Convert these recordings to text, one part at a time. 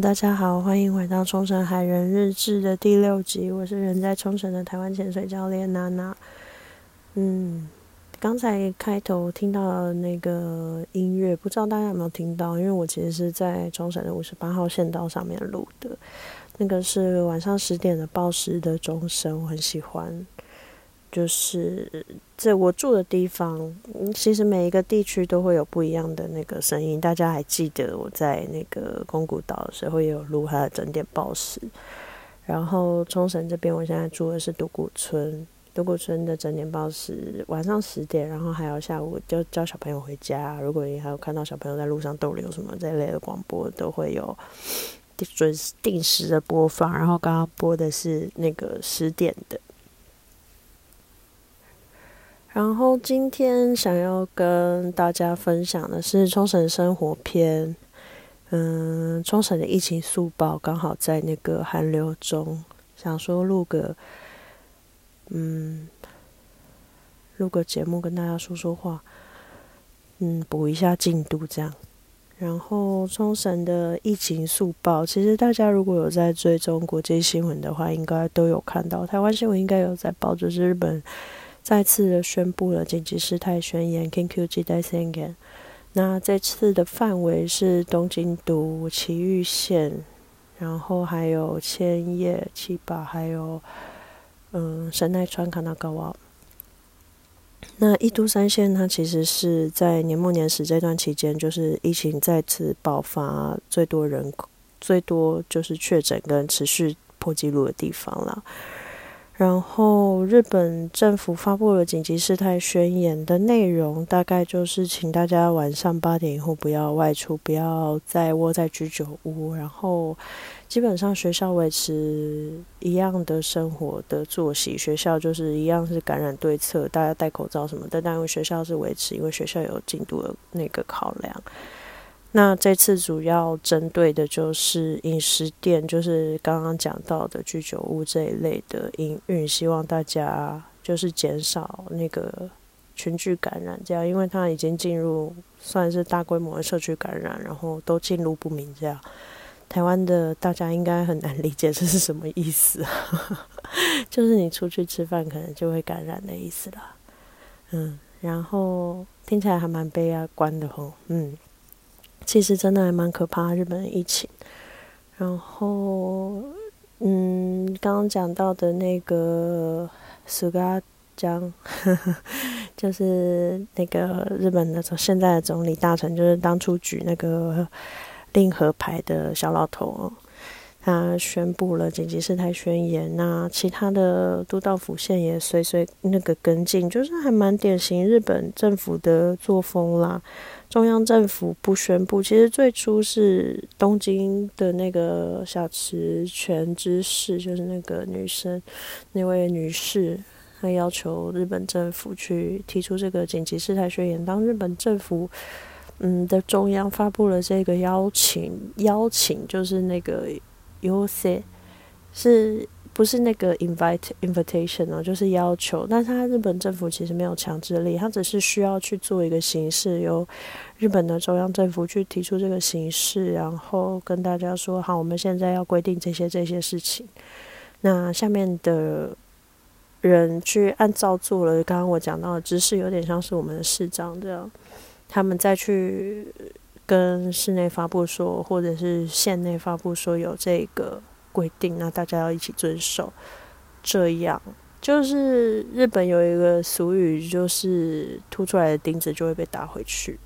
大家好，欢迎回到冲绳海人日志的第六集。我是人在冲绳的台湾潜水教练娜娜。嗯，刚才开头听到那个音乐，不知道大家有没有听到？因为我其实是在冲绳的五十八号线道上面录的，那个是晚上十点的报时的钟声，我很喜欢。就是在我住的地方，其实每一个地区都会有不一样的那个声音。大家还记得我在那个宫古岛的时候也有录它的整点报时。然后冲绳这边，我现在住的是独谷村，独谷村的整点报时晚上十点，然后还有下午就叫小朋友回家。如果你还有看到小朋友在路上逗留什么这类的广播，都会有准定时的播放。然后刚刚播的是那个十点的。然后今天想要跟大家分享的是冲绳生活篇。嗯，冲绳的疫情速报刚好在那个寒流中，想说录个嗯录个节目跟大家说说话，嗯补一下进度这样。然后冲绳的疫情速报，其实大家如果有在追踪国际新闻的话，应该都有看到。台湾新闻应该有在报，就是日本。再次的宣布了紧急事态宣言 （Kinkuji d a i s e n g e n 那这次的范围是东京都埼玉县，然后还有千叶、七八，还有嗯神奈川、卡纳高瓦。那一都三县，它其实是在年末年始这段期间，就是疫情再次爆发，最多人最多就是确诊跟持续破纪录的地方了。然后，日本政府发布了紧急事态宣言的内容，大概就是请大家晚上八点以后不要外出，不要再窝在居酒屋。然后，基本上学校维持一样的生活的作息，学校就是一样是感染对策，大家戴口罩什么的。但因为学校是维持，因为学校有进度的那个考量。那这次主要针对的就是饮食店，就是刚刚讲到的居酒屋这一类的营运，希望大家就是减少那个群聚感染，这样，因为它已经进入算是大规模的社区感染，然后都进入不明，这样，台湾的大家应该很难理解这是什么意思，就是你出去吃饭可能就会感染的意思啦，嗯，然后听起来还蛮悲观的吼，嗯。其实真的还蛮可怕，日本疫情。然后，嗯，刚刚讲到的那个苏嘎江，就是那个日本的现在的总理大臣，就是当初举那个令和牌的小老头。他宣布了紧急事态宣言，那其他的都道府县也随随那个跟进，就是还蛮典型日本政府的作风啦。中央政府不宣布，其实最初是东京的那个小池泉之事，就是那个女生，那位女士，她要求日本政府去提出这个紧急事态宣言。当日本政府嗯的中央发布了这个邀请，邀请就是那个。U C 是不是那个 invite invitation 呢？就是要求，但他日本政府其实没有强制力，他只是需要去做一个形式，由日本的中央政府去提出这个形式，然后跟大家说：好，我们现在要规定这些这些事情。那下面的人去按照做了，刚刚我讲到的知识有点像是我们的市长这样，他们再去。跟室内发布说，或者是县内发布说有这个规定，那大家要一起遵守。这样就是日本有一个俗语，就是凸出来的钉子就会被打回去。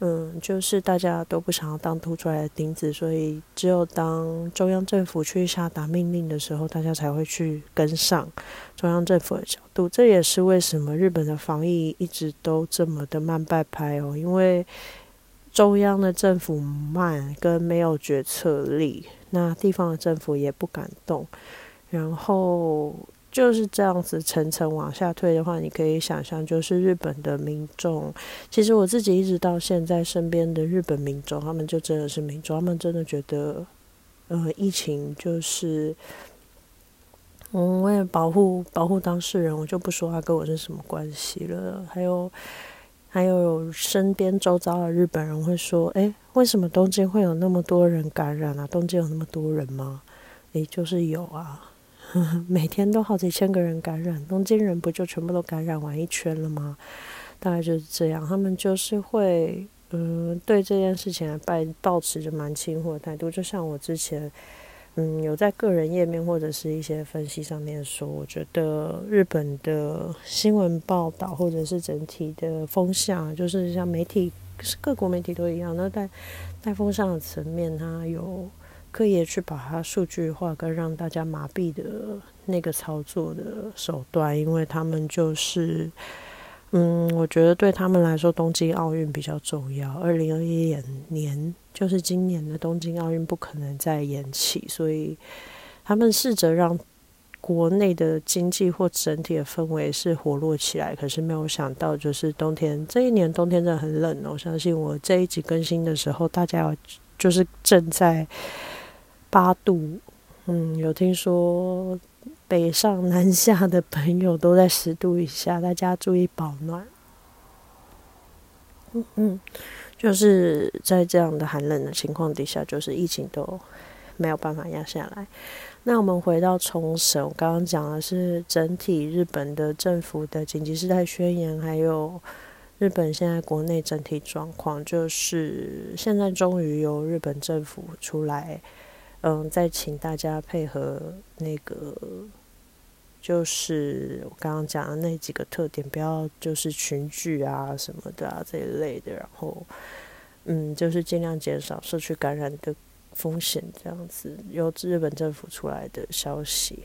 嗯，就是大家都不想要当凸出来的钉子，所以只有当中央政府去下达命令的时候，大家才会去跟上中央政府的角度。这也是为什么日本的防疫一直都这么的慢半拍哦，因为。中央的政府慢跟没有决策力，那地方的政府也不敢动，然后就是这样子层层往下推的话，你可以想象，就是日本的民众，其实我自己一直到现在身边的日本民众，他们就真的是民众，他们真的觉得，呃，疫情就是，嗯，为了保护保护当事人，我就不说他跟我是什么关系了，还有。还有身边周遭的日本人会说：“诶，为什么东京会有那么多人感染啊？东京有那么多人吗？”诶，就是有啊，每天都好几千个人感染，东京人不就全部都感染完一圈了吗？大概就是这样，他们就是会，嗯，对这件事情还抱持着蛮轻忽的态度，就像我之前。嗯，有在个人页面或者是一些分析上面说，我觉得日本的新闻报道或者是整体的风向，就是像媒体，各国媒体都一样。那在在风向的层面，它有刻意去把它数据化，跟让大家麻痹的那个操作的手段，因为他们就是。嗯，我觉得对他们来说，东京奥运比较重要。二零二一年就是今年的东京奥运不可能再延期，所以他们试着让国内的经济或整体的氛围是活络起来。可是没有想到，就是冬天这一年冬天真的很冷哦。我相信我这一集更新的时候，大家就是正在八度。嗯，有听说。北上南下的朋友都在十度以下，大家注意保暖。嗯嗯，就是在这样的寒冷的情况底下，就是疫情都没有办法压下来。那我们回到冲绳，我刚刚讲的是整体日本的政府的紧急事态宣言，还有日本现在国内整体状况，就是现在终于由日本政府出来，嗯，再请大家配合那个。就是我刚刚讲的那几个特点，不要就是群聚啊什么的啊这一类的，然后嗯，就是尽量减少社区感染的风险，这样子由日本政府出来的消息。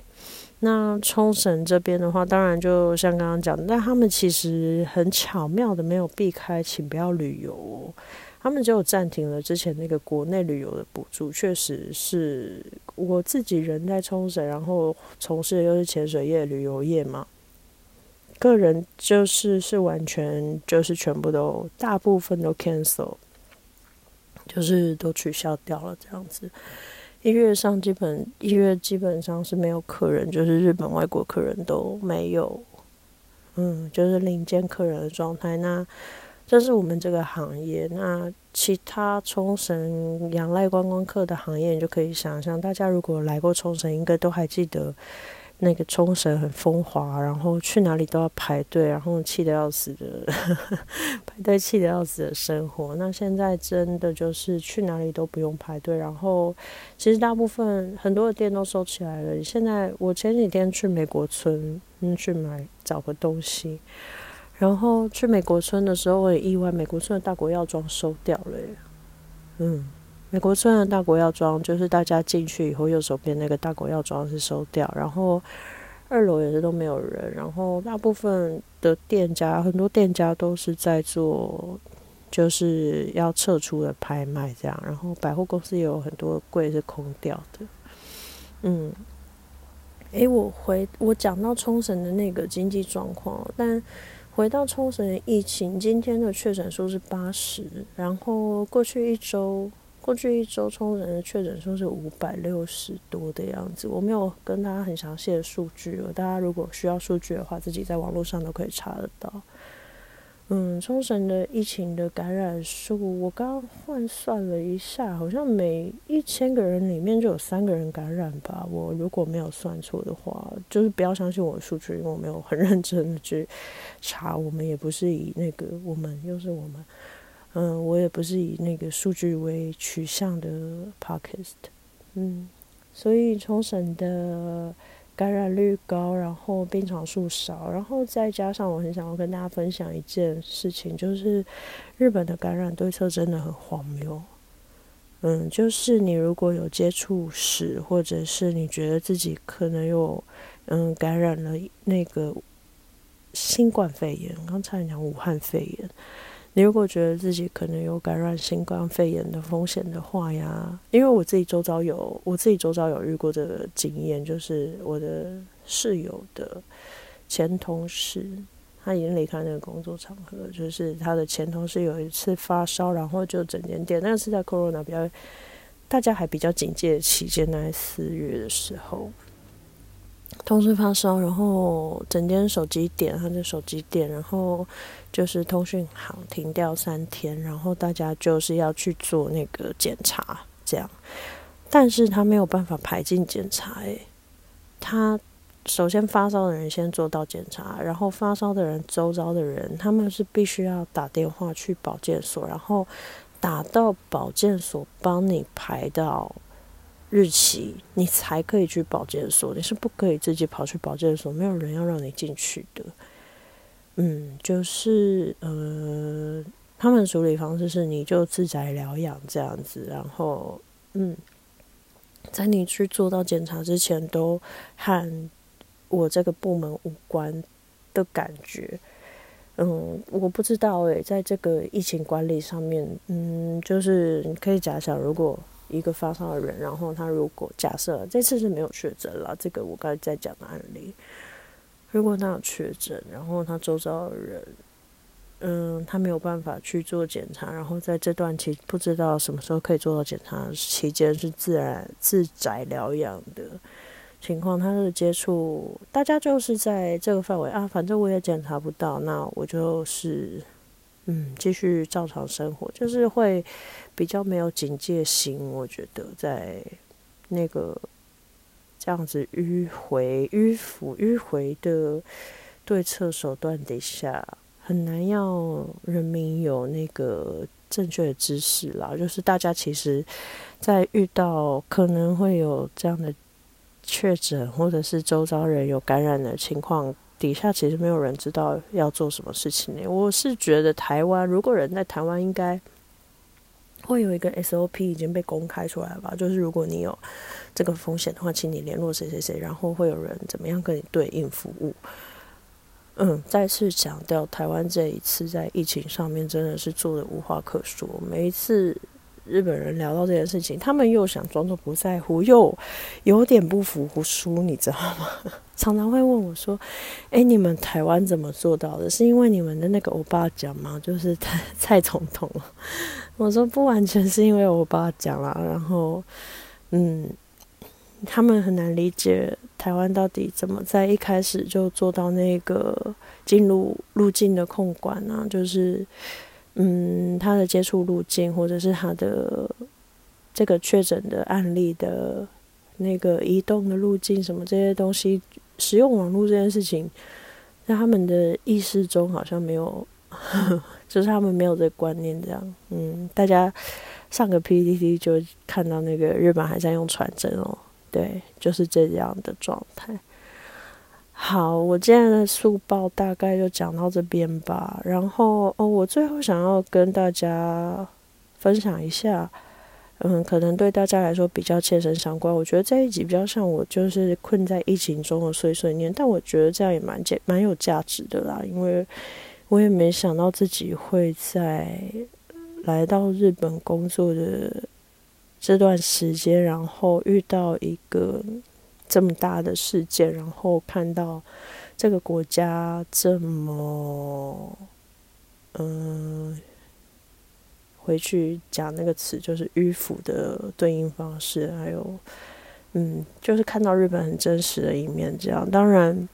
那冲绳这边的话，当然就像刚刚讲，但他们其实很巧妙的没有避开，请不要旅游。他们就暂停了之前那个国内旅游的补助，确实是我自己人在冲绳，然后从事的又是潜水业、旅游业嘛，个人就是是完全就是全部都大部分都 cancel，就是都取消掉了这样子。一月上基本一月基本上是没有客人，就是日本外国客人都没有，嗯，就是领间客人的状态。那这是我们这个行业。那其他冲绳仰赖观光客的行业，你就可以想象，大家如果来过冲绳，应该都还记得那个冲绳很风华，然后去哪里都要排队，然后气得要死的 排队气得要死的生活。那现在真的就是去哪里都不用排队，然后其实大部分很多的店都收起来了。现在我前几天去美国村，嗯，去买找个东西。然后去美国村的时候，我也意外，美国村的大国药妆收掉了。嗯，美国村的大国药妆就是大家进去以后，右手边那个大国药妆是收掉，然后二楼也是都没有人，然后大部分的店家，很多店家都是在做就是要撤出的拍卖这样，然后百货公司也有很多柜是空掉的。嗯，诶，我回我讲到冲绳的那个经济状况，但。回到冲绳的疫情，今天的确诊数是八十，然后过去一周，过去一周冲绳的确诊数是五百六十多的样子。我没有跟大家很详细的数据，大家如果需要数据的话，自己在网络上都可以查得到。嗯，冲绳的疫情的感染数，我刚刚换算了一下，好像每一千个人里面就有三个人感染吧。我如果没有算错的话，就是不要相信我的数据，因为我没有很认真的去查。我们也不是以那个，我们又是我们，嗯，我也不是以那个数据为取向的 podcast。嗯，所以冲绳的。感染率高，然后病床数少，然后再加上我很想要跟大家分享一件事情，就是日本的感染对策真的很荒谬。嗯，就是你如果有接触史，或者是你觉得自己可能有嗯感染了那个新冠肺炎，刚才讲武汉肺炎。你如果觉得自己可能有感染新冠肺炎的风险的话呀，因为我自己周遭有，我自己周遭有遇过这个经验，就是我的室友的前同事，他已经离开那个工作场合，就是他的前同事有一次发烧，然后就整间店，那是在 corona 比较大家还比较警戒期间，那四月的时候，同时发烧，然后整间手机点，他的手机点，然后就是通讯行停掉三天，然后大家就是要去做那个检查，这样，但是他没有办法排进检查，诶，他首先发烧的人先做到检查，然后发烧的人周遭的人，他们是必须要打电话去保健所，然后打到保健所帮你排到。日期，你才可以去保健所，你是不可以自己跑去保健所，没有人要让你进去的。嗯，就是呃，他们处理方式是你就自宅疗养这样子，然后嗯，在你去做到检查之前，都和我这个部门无关的感觉。嗯，我不知道诶，在这个疫情管理上面，嗯，就是你可以假想如果。一个发烧的人，然后他如果假设这次是没有确诊了，这个我刚才在讲的案例，如果他有确诊，然后他周遭的人，嗯，他没有办法去做检查，然后在这段期不知道什么时候可以做到检查期间是自然自宅疗养的情况，他的接触大家就是在这个范围啊，反正我也检查不到，那我就是。嗯，继续照常生活，就是会比较没有警戒心。我觉得在那个这样子迂回、迂腐、迂回的对策手段底下，很难要人民有那个正确的知识啦。就是大家其实，在遇到可能会有这样的确诊，或者是周遭人有感染的情况。底下其实没有人知道要做什么事情呢。我是觉得台湾，如果人在台湾，应该会有一个 SOP 已经被公开出来吧。就是如果你有这个风险的话，请你联络谁谁谁，然后会有人怎么样跟你对应服务。嗯，再次强调，台湾这一次在疫情上面真的是做的无话可说。每一次。日本人聊到这件事情，他们又想装作不在乎，又有点不服输，你知道吗？常常会问我说：“哎，你们台湾怎么做到的？是因为你们的那个欧巴讲吗？就是蔡蔡总统？”我说：“不完全是因为我爸讲啦。”然后，嗯，他们很难理解台湾到底怎么在一开始就做到那个进入路径的控管呢？就是。嗯，他的接触路径，或者是他的这个确诊的案例的那个移动的路径，什么这些东西，使用网络这件事情，在他们的意识中好像没有，就是他们没有这个观念。这样，嗯，大家上个 PPT 就看到那个日本还在用传真哦，对，就是这样的状态。好，我今天的速报大概就讲到这边吧。然后哦，我最后想要跟大家分享一下，嗯，可能对大家来说比较切身相关。我觉得这一集比较像我就是困在疫情中的碎碎念，但我觉得这样也蛮价蛮有价值的啦。因为我也没想到自己会在来到日本工作的这段时间，然后遇到一个。这么大的事件，然后看到这个国家这么，嗯，回去讲那个词就是迂腐的对应方式，还有，嗯，就是看到日本很真实的一面。这样，当然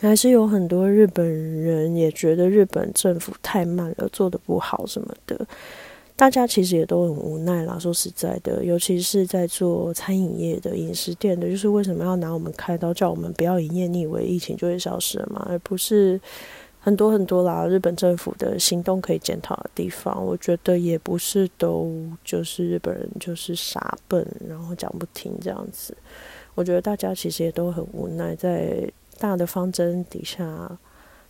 还是有很多日本人也觉得日本政府太慢了，做的不好什么的。大家其实也都很无奈啦。说实在的，尤其是在做餐饮业的饮食店的，就是为什么要拿我们开刀，叫我们不要营业？你以为疫情就会消失了吗？而不是很多很多啦。日本政府的行动可以检讨的地方，我觉得也不是都就是日本人就是傻笨，然后讲不听这样子。我觉得大家其实也都很无奈，在大的方针底下。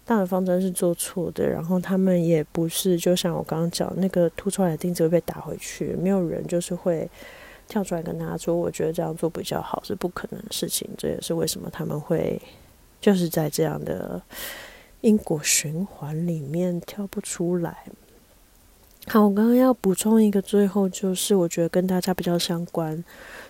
大的方针是做错的，然后他们也不是，就像我刚刚讲，那个凸出来的钉子会被打回去，没有人就是会跳出来跟他说，我觉得这样做比较好，是不可能的事情。这也是为什么他们会就是在这样的因果循环里面跳不出来。好，我刚刚要补充一个，最后就是我觉得跟大家比较相关，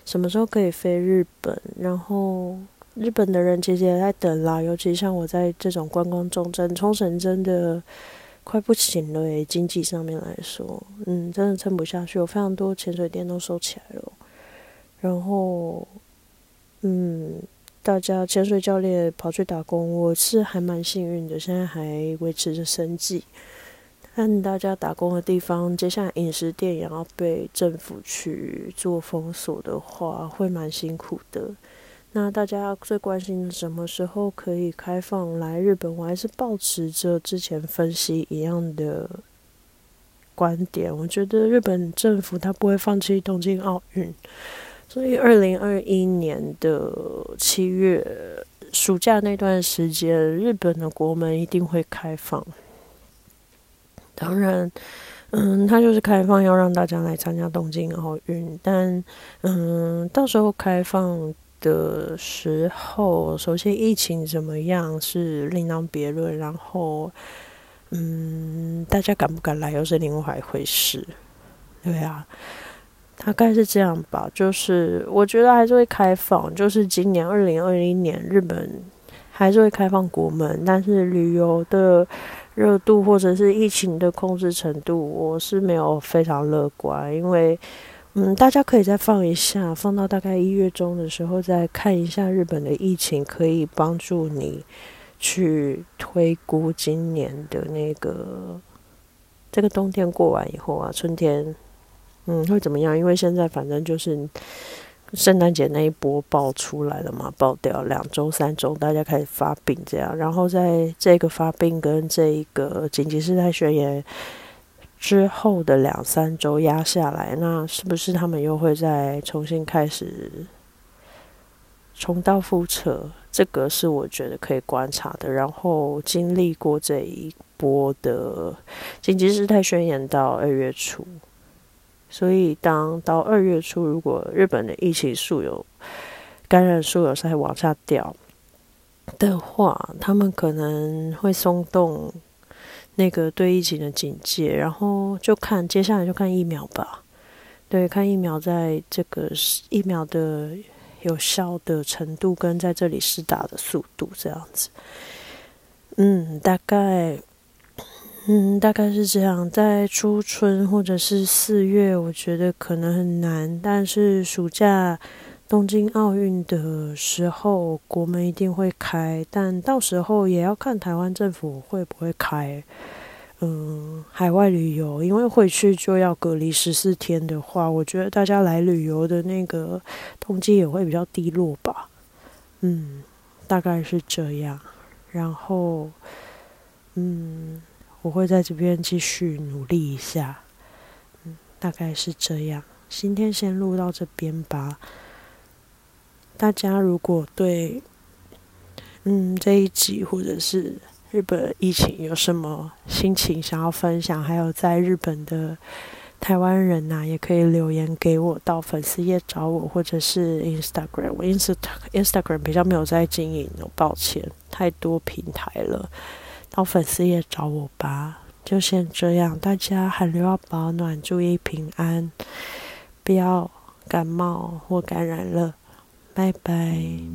什么时候可以飞日本，然后。日本的人其实也在等啦，尤其像我在这种观光重镇冲绳，真的快不行了诶。经济上面来说，嗯，真的撑不下去，有非常多潜水店都收起来了。然后，嗯，大家潜水教练跑去打工，我是还蛮幸运的，现在还维持着生计。但大家打工的地方，接下来饮食店也要被政府去做封锁的话，会蛮辛苦的。那大家最关心什么时候可以开放来日本？我还是保持着之前分析一样的观点。我觉得日本政府他不会放弃东京奥运，所以二零二一年的七月暑假那段时间，日本的国门一定会开放。当然，嗯，他就是开放要让大家来参加东京奥运，但嗯，到时候开放。的时候，首先疫情怎么样是另当别论，然后，嗯，大家敢不敢来又是另外一回事，对啊，大概是这样吧。就是我觉得还是会开放，就是今年二零二零年日本还是会开放国门，但是旅游的热度或者是疫情的控制程度，我是没有非常乐观，因为。嗯，大家可以再放一下，放到大概一月中的时候再看一下日本的疫情，可以帮助你去推估今年的那个这个冬天过完以后啊，春天嗯会怎么样？因为现在反正就是圣诞节那一波爆出来了嘛，爆掉两周三周，大家开始发病这样，然后在这个发病跟这一个紧急事态宣言。之后的两三周压下来，那是不是他们又会再重新开始重蹈覆辙？这个是我觉得可以观察的。然后经历过这一波的紧急事态宣言到二月初，所以当到二月初，如果日本的疫情数有感染数有在往下掉的话，他们可能会松动。那个对疫情的警戒，然后就看接下来就看疫苗吧。对，看疫苗在这个疫苗的有效的程度跟在这里施打的速度这样子。嗯，大概，嗯，大概是这样。在初春或者是四月，我觉得可能很难，但是暑假。东京奥运的时候，国门一定会开，但到时候也要看台湾政府会不会开。嗯，海外旅游，因为回去就要隔离十四天的话，我觉得大家来旅游的那个动机也会比较低落吧。嗯，大概是这样。然后，嗯，我会在这边继续努力一下。嗯，大概是这样。今天先录到这边吧。大家如果对嗯这一集或者是日本疫情有什么心情想要分享，还有在日本的台湾人呐，也可以留言给我到粉丝页找我，或者是 Instagram，我 Inst Instagram 比较没有在经营，抱歉，太多平台了，到粉丝页找我吧。就先这样，大家寒流要保暖，注意平安，不要感冒或感染了。拜拜。